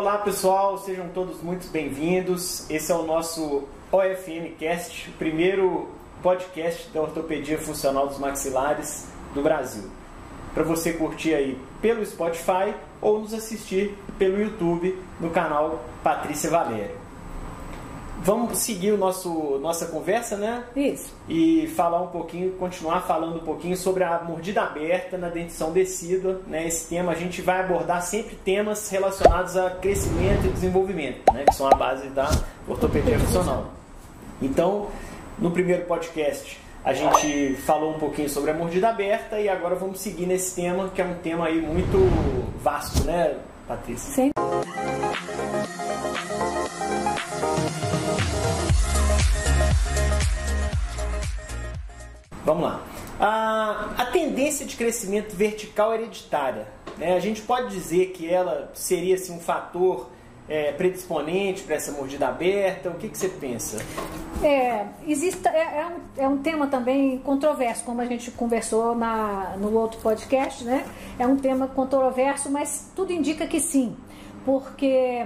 Olá pessoal, sejam todos muito bem-vindos. Esse é o nosso OFM Cast, o primeiro podcast da ortopedia funcional dos maxilares do Brasil. Para você curtir aí pelo Spotify ou nos assistir pelo YouTube no canal Patrícia Valério. Vamos seguir o nosso nossa conversa, né? Isso. E falar um pouquinho, continuar falando um pouquinho sobre a mordida aberta na dentição decídua, né? Esse tema a gente vai abordar sempre temas relacionados a crescimento e desenvolvimento, né? Que são a base da ortopedia funcional. Então, no primeiro podcast a gente falou um pouquinho sobre a mordida aberta e agora vamos seguir nesse tema que é um tema aí muito vasto, né, Patrícia? Sim. Vamos lá. A, a tendência de crescimento vertical hereditária, né? a gente pode dizer que ela seria assim, um fator é, predisponente para essa mordida aberta? O que, que você pensa? É, existe, é, é, um, é um tema também controverso, como a gente conversou na, no outro podcast, né? É um tema controverso, mas tudo indica que sim, porque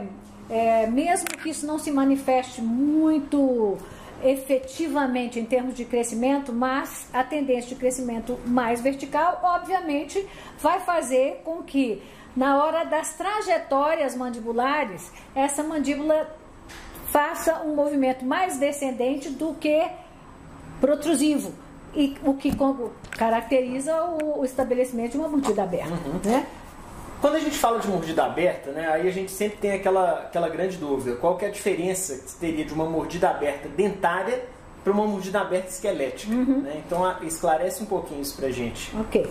é, mesmo que isso não se manifeste muito efetivamente em termos de crescimento, mas a tendência de crescimento mais vertical, obviamente, vai fazer com que na hora das trajetórias mandibulares, essa mandíbula faça um movimento mais descendente do que protrusivo. E o que caracteriza o estabelecimento de uma mordida aberta. Uhum. Né? Quando a gente fala de mordida aberta, né, aí a gente sempre tem aquela, aquela grande dúvida: qual que é a diferença que teria de uma mordida aberta dentária para uma mordida aberta esquelética? Uhum. Né? Então, esclarece um pouquinho isso para gente. Ok.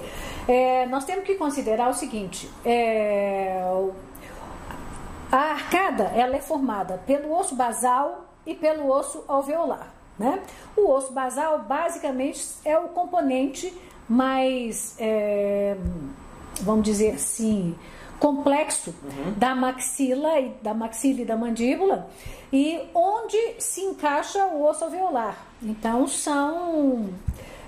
É, nós temos que considerar o seguinte: é, a arcada ela é formada pelo osso basal e pelo osso alveolar. Né? O osso basal, basicamente, é o componente mais. É, vamos dizer assim, complexo uhum. da maxila e da maxila e da mandíbula e onde se encaixa o osso alveolar. Então são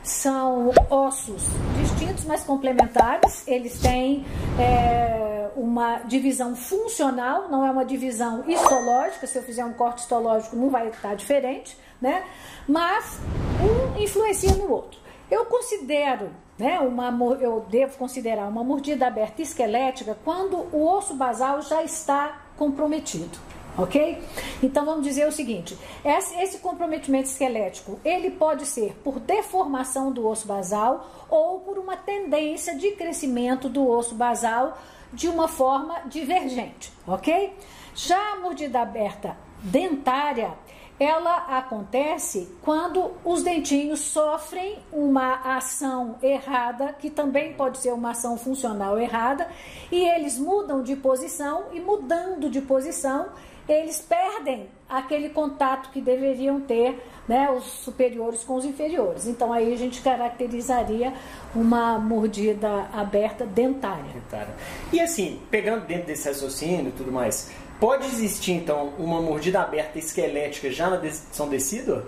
são ossos distintos, mas complementares. Eles têm é, uma divisão funcional, não é uma divisão histológica. Se eu fizer um corte histológico, não vai estar diferente, né? Mas um influencia no outro. Eu considero né, uma, eu devo considerar uma mordida aberta esquelética quando o osso basal já está comprometido. Ok? Então vamos dizer o seguinte: esse comprometimento esquelético ele pode ser por deformação do osso basal ou por uma tendência de crescimento do osso basal de uma forma divergente, ok? Já a mordida aberta dentária ela acontece quando os dentinhos sofrem uma ação errada, que também pode ser uma ação funcional errada, e eles mudam de posição, e mudando de posição, eles perdem aquele contato que deveriam ter né, os superiores com os inferiores. Então aí a gente caracterizaria uma mordida aberta dentária. dentária. E assim, pegando dentro desse raciocínio e tudo mais, Pode existir, então, uma mordida aberta esquelética já na dentição decídua?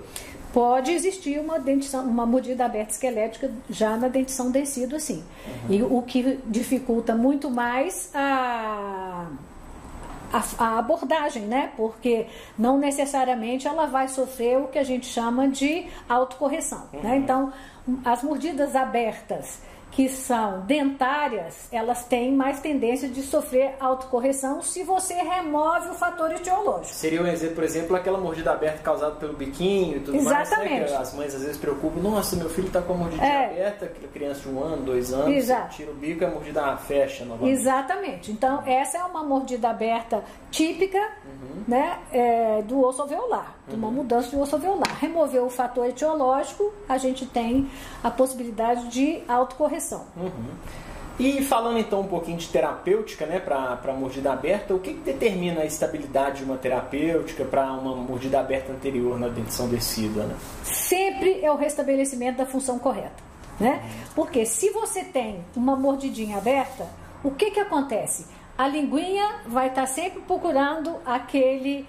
Pode existir uma, dentição, uma mordida aberta esquelética já na dentição decídua, sim. Uhum. E o que dificulta muito mais a, a, a, abordagem, né? Porque não necessariamente ela vai sofrer o que a gente chama de autocorreção. Né? Uhum. Né? Então, as mordidas abertas que são dentárias, elas têm mais tendência de sofrer autocorreção se você remove o fator etiológico. Seria um exemplo, por exemplo, aquela mordida aberta causada pelo biquinho e tudo Exatamente. mais, né? As mães às vezes preocupam, nossa, meu filho está com a mordida é. aberta, criança de um ano, dois anos, Exato. tira o bico e a mordida fecha novamente. Exatamente. Então, essa é uma mordida aberta típica uhum. né, é, do osso alveolar, de uma uhum. mudança do osso alveolar. Remover o fator etiológico, a gente tem a possibilidade de autocorreção Uhum. E falando então um pouquinho de terapêutica, né, para mordida aberta, o que, que, determina a estabilidade de uma terapêutica para uma mordida aberta anterior na dentição decida? Né? Sempre é o restabelecimento da função correta, né? Porque se você tem uma mordidinha aberta, o que que acontece? A linguinha vai estar tá sempre procurando aquele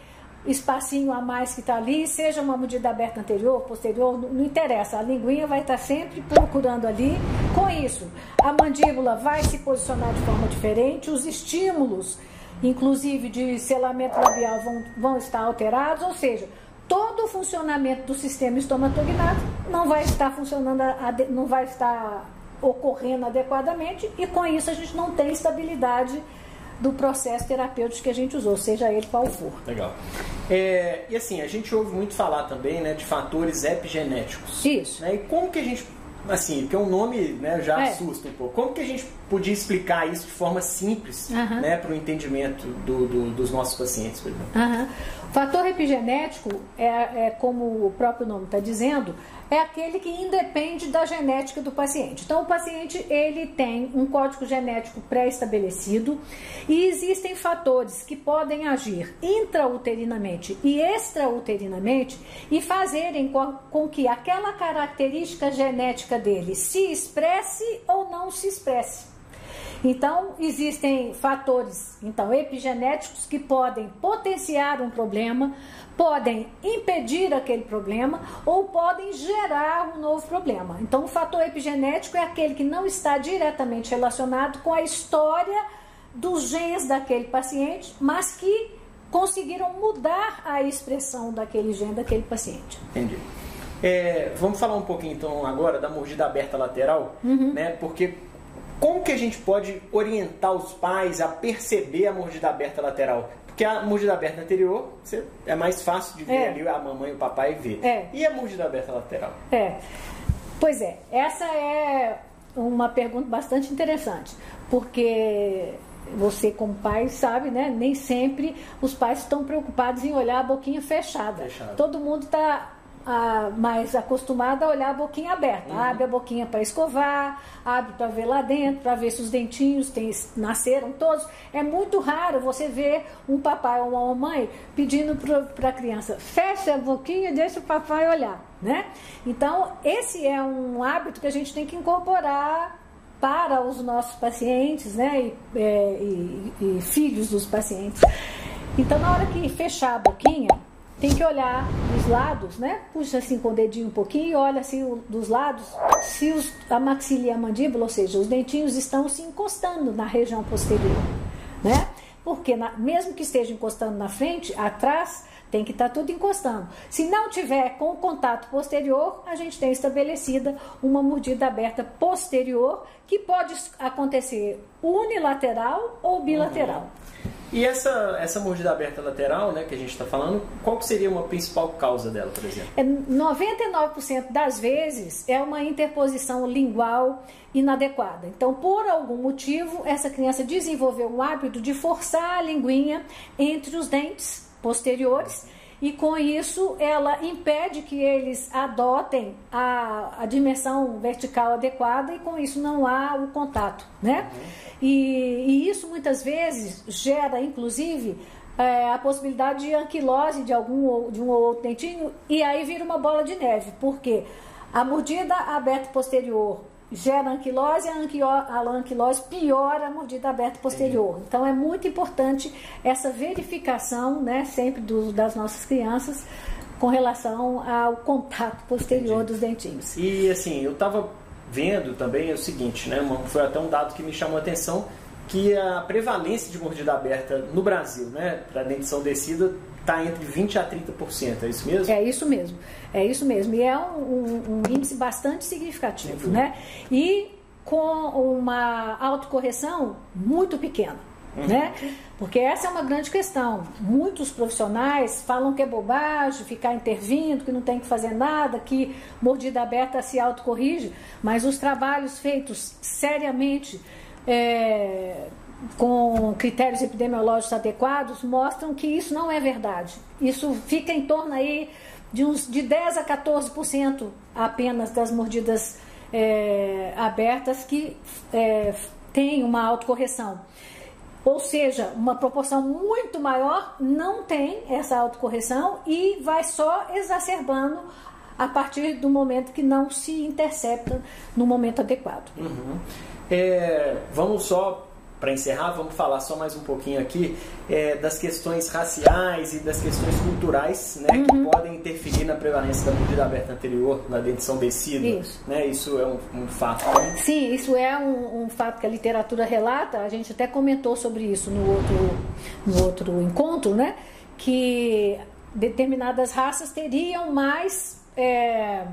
espacinho a mais que está ali, seja uma medida aberta anterior, posterior, não, interessa. A linguinha vai estar tá sempre procurando ali. Com isso, a mandíbula vai se posicionar de forma diferente, os estímulos inclusive de selamento labial, vão, vão estar alterados, ou seja, todo o funcionamento do sistema estomatognático não vai estar funcionando, não vai estar ocorrendo adequadamente e com isso a gente não tem estabilidade do processo terapêutico que a gente usou, seja ele qual for. Legal. É, e assim, a gente ouve muito falar também né, de fatores epigenéticos. Isso. Né, e como que a gente assim, porque o um nome né, já é. assusta um pouco. Como que a gente podia explicar isso de forma simples uhum. né, para o entendimento do, do, dos nossos pacientes? Por exemplo? Uhum. Fator epigenético é, é, como o próprio nome está dizendo, é aquele que independe da genética do paciente. Então, o paciente ele tem um código genético pré-estabelecido e existem fatores que podem agir intrauterinamente e extrauterinamente e fazerem com que aquela característica genética dele se expresse ou não se expresse. Então, existem fatores então epigenéticos que podem potenciar um problema, podem impedir aquele problema ou podem gerar um novo problema. Então, o fator epigenético é aquele que não está diretamente relacionado com a história dos genes daquele paciente, mas que conseguiram mudar a expressão daquele gene daquele paciente. Entendi. É, vamos falar um pouquinho então agora da mordida aberta lateral, uhum. né? Porque como que a gente pode orientar os pais a perceber a mordida aberta lateral? Porque a mordida aberta anterior é mais fácil de ver é. ali a mamãe e o papai ver. É. E a mordida aberta lateral? É. Pois é, essa é uma pergunta bastante interessante, porque você como pai sabe, né? Nem sempre os pais estão preocupados em olhar a boquinha fechada. Fechado. Todo mundo está ah, mais acostumada a olhar a boquinha aberta. Uhum. Abre a boquinha para escovar, abre para ver lá dentro, para ver se os dentinhos tem, nasceram todos. É muito raro você ver um papai ou uma mamãe pedindo para a criança, fecha a boquinha e deixa o papai olhar. Né? Então, esse é um hábito que a gente tem que incorporar para os nossos pacientes né? e, é, e, e filhos dos pacientes. Então, na hora que fechar a boquinha, tem que olhar dos lados, né? Puxa assim com o dedinho um pouquinho e olha assim dos lados se os, a maxila e a mandíbula, ou seja, os dentinhos estão se encostando na região posterior, né? Porque na, mesmo que esteja encostando na frente, atrás tem que estar tá tudo encostando. Se não tiver com o contato posterior, a gente tem estabelecida uma mordida aberta posterior que pode acontecer unilateral ou bilateral. Uhum. E essa, essa mordida aberta lateral, né, que a gente está falando, qual seria uma principal causa dela, por exemplo? É, 99% das vezes é uma interposição lingual inadequada. Então, por algum motivo, essa criança desenvolveu um hábito de forçar a linguinha entre os dentes posteriores e com isso ela impede que eles adotem a, a dimensão vertical adequada e com isso não há o contato, né? E, e isso muitas vezes gera, inclusive, é, a possibilidade de anquilose de algum de um ou outro dentinho e aí vira uma bola de neve, porque a mordida aberta posterior gera anquilose, a anquilose piora a mordida aberta posterior. Então é muito importante essa verificação, né, sempre do, das nossas crianças com relação ao contato posterior Entendi. dos dentinhos. E assim, eu estava vendo também é o seguinte, né? Foi até um dado que me chamou a atenção que a prevalência de mordida aberta no Brasil, né, para dentição descida, está entre 20 a 30%, é isso mesmo? É isso mesmo, é isso mesmo. E é um, um, um índice bastante significativo, né? E com uma autocorreção muito pequena. Uhum. Né? Porque essa é uma grande questão. Muitos profissionais falam que é bobagem ficar intervindo, que não tem que fazer nada, que mordida aberta se autocorrige, mas os trabalhos feitos seriamente é, com critérios epidemiológicos adequados mostram que isso não é verdade. Isso fica em torno aí de uns de 10 a 14% apenas das mordidas é, abertas que é, têm uma autocorreção. Ou seja, uma proporção muito maior não tem essa autocorreção e vai só exacerbando a partir do momento que não se intercepta no momento adequado. Uhum. É, vamos só para encerrar, vamos falar só mais um pouquinho aqui é, das questões raciais e das questões culturais né, uhum. que podem interferir na prevalência da mordida aberta anterior, na dentição decida. Isso. Né, isso é um, um fato. Né? Sim, isso é um, um, fato que a literatura relata. A gente até comentou sobre isso no outro, no outro encontro, né? Que determinadas raças teriam mais. É,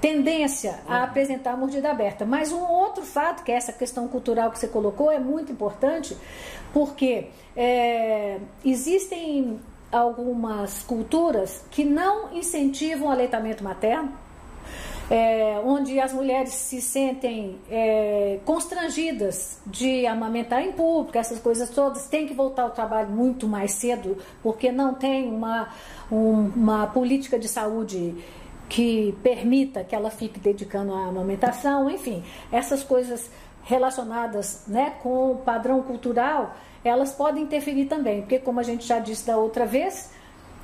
tendência a apresentar a mordida aberta. Mas um outro fato, que é essa questão cultural que você colocou, é muito importante, porque é, existem algumas culturas que não incentivam o aleitamento materno, é, onde as mulheres se sentem é, constrangidas de amamentar em público, essas coisas todas, tem que voltar ao trabalho muito mais cedo, porque não tem uma, um, uma política de saúde que permita que ela fique dedicando à amamentação, enfim, essas coisas relacionadas né, com o padrão cultural, elas podem interferir também, porque como a gente já disse da outra vez,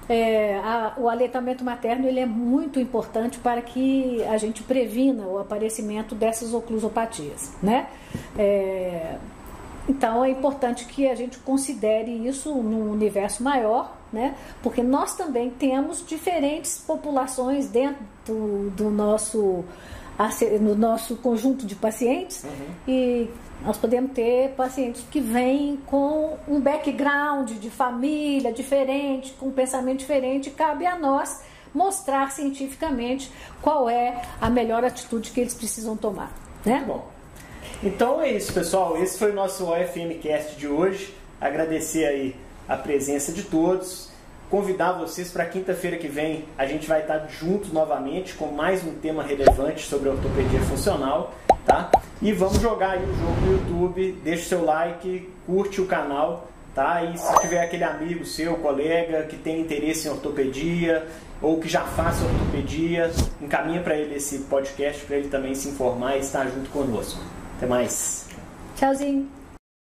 é, a, o aleitamento materno ele é muito importante para que a gente previna o aparecimento dessas oclusopatias, né? É, então é importante que a gente considere isso num universo maior, né? Porque nós também temos diferentes populações dentro do, do nosso no nosso conjunto de pacientes uhum. e nós podemos ter pacientes que vêm com um background de família diferente, com um pensamento diferente, cabe a nós mostrar cientificamente qual é a melhor atitude que eles precisam tomar, né? Bom, então é isso, pessoal. Esse foi o nosso OFM Cast de hoje. Agradecer aí a presença de todos. Convidar vocês para quinta-feira que vem, a gente vai estar juntos novamente com mais um tema relevante sobre ortopedia funcional, tá? E vamos jogar aí o jogo no YouTube, deixa o seu like, curte o canal, tá? E se tiver aquele amigo seu, colega que tem interesse em ortopedia ou que já faça ortopedia, encaminha para ele esse podcast para ele também se informar e estar junto conosco. Até mais. Tchauzinho.